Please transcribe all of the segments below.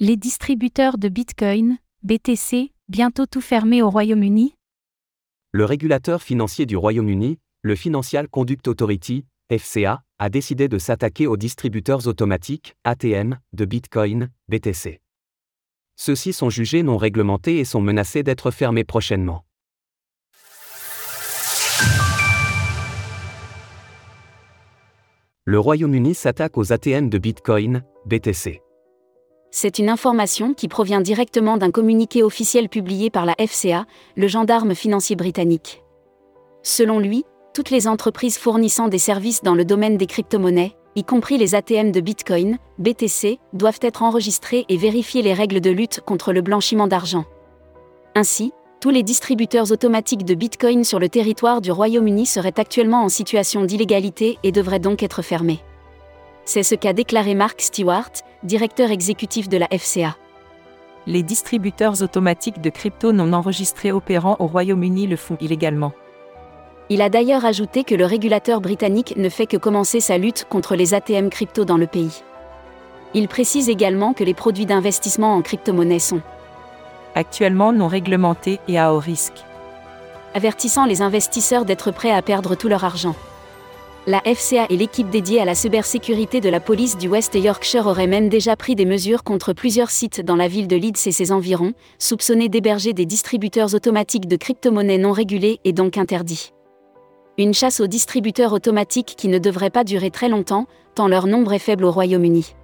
Les distributeurs de Bitcoin, BTC, bientôt tout fermés au Royaume-Uni? Le régulateur financier du Royaume-Uni, le Financial Conduct Authority, FCA, a décidé de s'attaquer aux distributeurs automatiques, ATM, de Bitcoin, BTC. Ceux-ci sont jugés non réglementés et sont menacés d'être fermés prochainement. Le Royaume-Uni s'attaque aux ATM de Bitcoin, BTC. C'est une information qui provient directement d'un communiqué officiel publié par la FCA, le gendarme financier britannique. Selon lui, toutes les entreprises fournissant des services dans le domaine des crypto-monnaies, y compris les ATM de Bitcoin, BTC, doivent être enregistrées et vérifier les règles de lutte contre le blanchiment d'argent. Ainsi, tous les distributeurs automatiques de Bitcoin sur le territoire du Royaume-Uni seraient actuellement en situation d'illégalité et devraient donc être fermés. C'est ce qu'a déclaré Mark Stewart, directeur exécutif de la FCA. Les distributeurs automatiques de crypto non enregistrés opérant au Royaume-Uni le font illégalement. Il a d'ailleurs ajouté que le régulateur britannique ne fait que commencer sa lutte contre les ATM crypto dans le pays. Il précise également que les produits d'investissement en crypto-monnaie sont actuellement non réglementés et à haut risque. Avertissant les investisseurs d'être prêts à perdre tout leur argent. La FCA et l'équipe dédiée à la cybersécurité de la police du West Yorkshire auraient même déjà pris des mesures contre plusieurs sites dans la ville de Leeds et ses environs, soupçonnés d'héberger des distributeurs automatiques de crypto-monnaies non régulés et donc interdits. Une chasse aux distributeurs automatiques qui ne devrait pas durer très longtemps, tant leur nombre est faible au Royaume-Uni.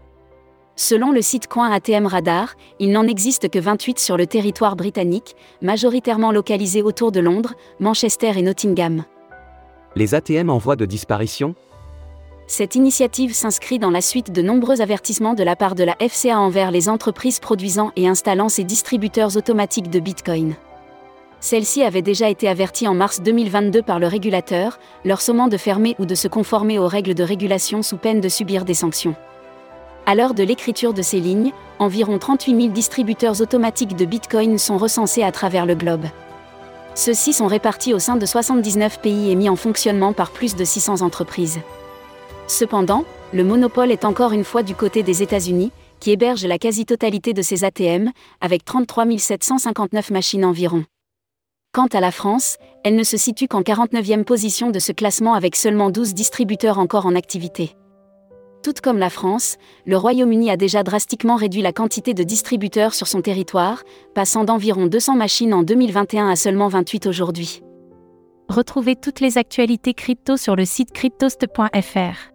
Selon le site Coin ATM Radar, il n'en existe que 28 sur le territoire britannique, majoritairement localisés autour de Londres, Manchester et Nottingham. Les ATM en voie de disparition? Cette initiative s'inscrit dans la suite de nombreux avertissements de la part de la FCA envers les entreprises produisant et installant ces distributeurs automatiques de Bitcoin. Celle-ci avait déjà été avertie en mars 2022 par le régulateur, leur sommant de fermer ou de se conformer aux règles de régulation sous peine de subir des sanctions. À l'heure de l'écriture de ces lignes, environ 38 000 distributeurs automatiques de Bitcoin sont recensés à travers le globe. Ceux-ci sont répartis au sein de 79 pays et mis en fonctionnement par plus de 600 entreprises. Cependant, le monopole est encore une fois du côté des États-Unis, qui hébergent la quasi-totalité de ces ATM, avec 33 759 machines environ. Quant à la France, elle ne se situe qu'en 49e position de ce classement avec seulement 12 distributeurs encore en activité. Tout comme la France, le Royaume-Uni a déjà drastiquement réduit la quantité de distributeurs sur son territoire, passant d'environ 200 machines en 2021 à seulement 28 aujourd'hui. Retrouvez toutes les actualités crypto sur le site cryptost.fr.